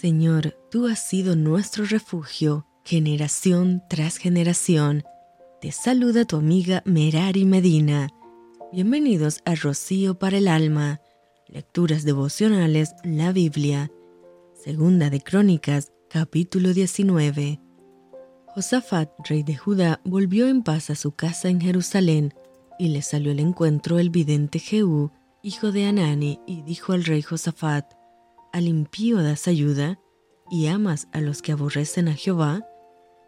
Señor, tú has sido nuestro refugio, generación tras generación. Te saluda tu amiga Merari Medina. Bienvenidos a Rocío para el Alma, Lecturas Devocionales, la Biblia. Segunda de Crónicas, capítulo 19. Josafat, rey de Judá, volvió en paz a su casa en Jerusalén, y le salió al encuentro el vidente Jehú, hijo de Anani, y dijo al rey Josafat, ¿Al impío das ayuda y amas a los que aborrecen a Jehová?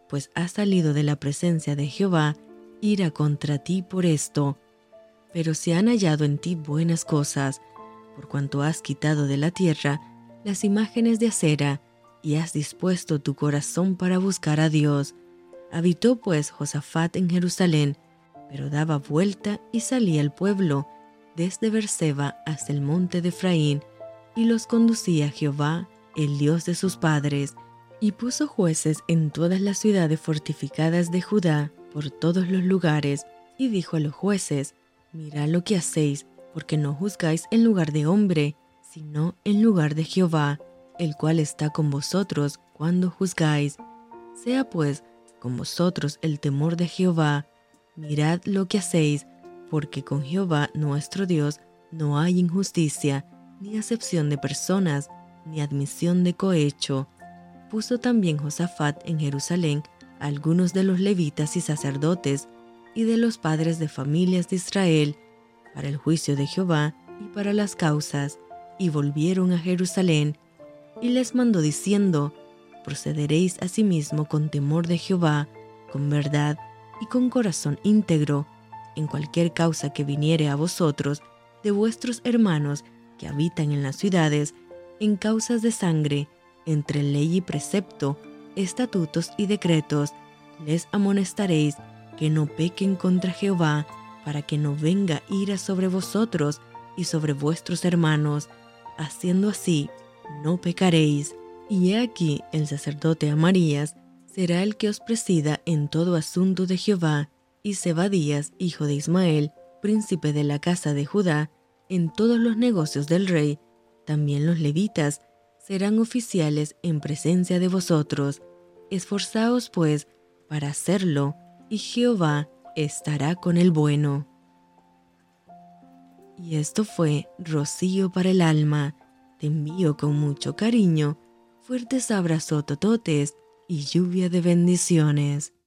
Pues ha salido de la presencia de Jehová ira contra ti por esto. Pero si han hallado en ti buenas cosas, por cuanto has quitado de la tierra las imágenes de acera, y has dispuesto tu corazón para buscar a Dios. Habitó pues Josafat en Jerusalén, pero daba vuelta y salía al pueblo, desde Berseba hasta el monte de Efraín, y los conducía Jehová, el Dios de sus padres, y puso jueces en todas las ciudades fortificadas de Judá, por todos los lugares, y dijo a los jueces, Mirad lo que hacéis, porque no juzgáis en lugar de hombre, sino en lugar de Jehová, el cual está con vosotros cuando juzgáis. Sea pues con vosotros el temor de Jehová, mirad lo que hacéis, porque con Jehová nuestro Dios no hay injusticia, ni acepción de personas, ni admisión de cohecho. Puso también Josafat en Jerusalén algunos de los levitas y sacerdotes y de los padres de familias de Israel para el juicio de Jehová y para las causas, y volvieron a Jerusalén, y les mandó diciendo, procederéis asimismo con temor de Jehová, con verdad y con corazón íntegro, en cualquier causa que viniere a vosotros de vuestros hermanos que habitan en las ciudades en causas de sangre, entre ley y precepto, estatutos y decretos, les amonestaréis que no pequen contra Jehová, para que no venga ira sobre vosotros y sobre vuestros hermanos. Haciendo así, no pecaréis. Y he aquí el sacerdote Amarías será el que os presida en todo asunto de Jehová, y Zebadías, hijo de Ismael, príncipe de la casa de Judá, en todos los negocios del rey, también los levitas serán oficiales en presencia de vosotros. Esforzaos pues para hacerlo, y Jehová estará con el bueno. Y esto fue Rocío para el alma. Te envío con mucho cariño, fuertes abrazos tototes y lluvia de bendiciones.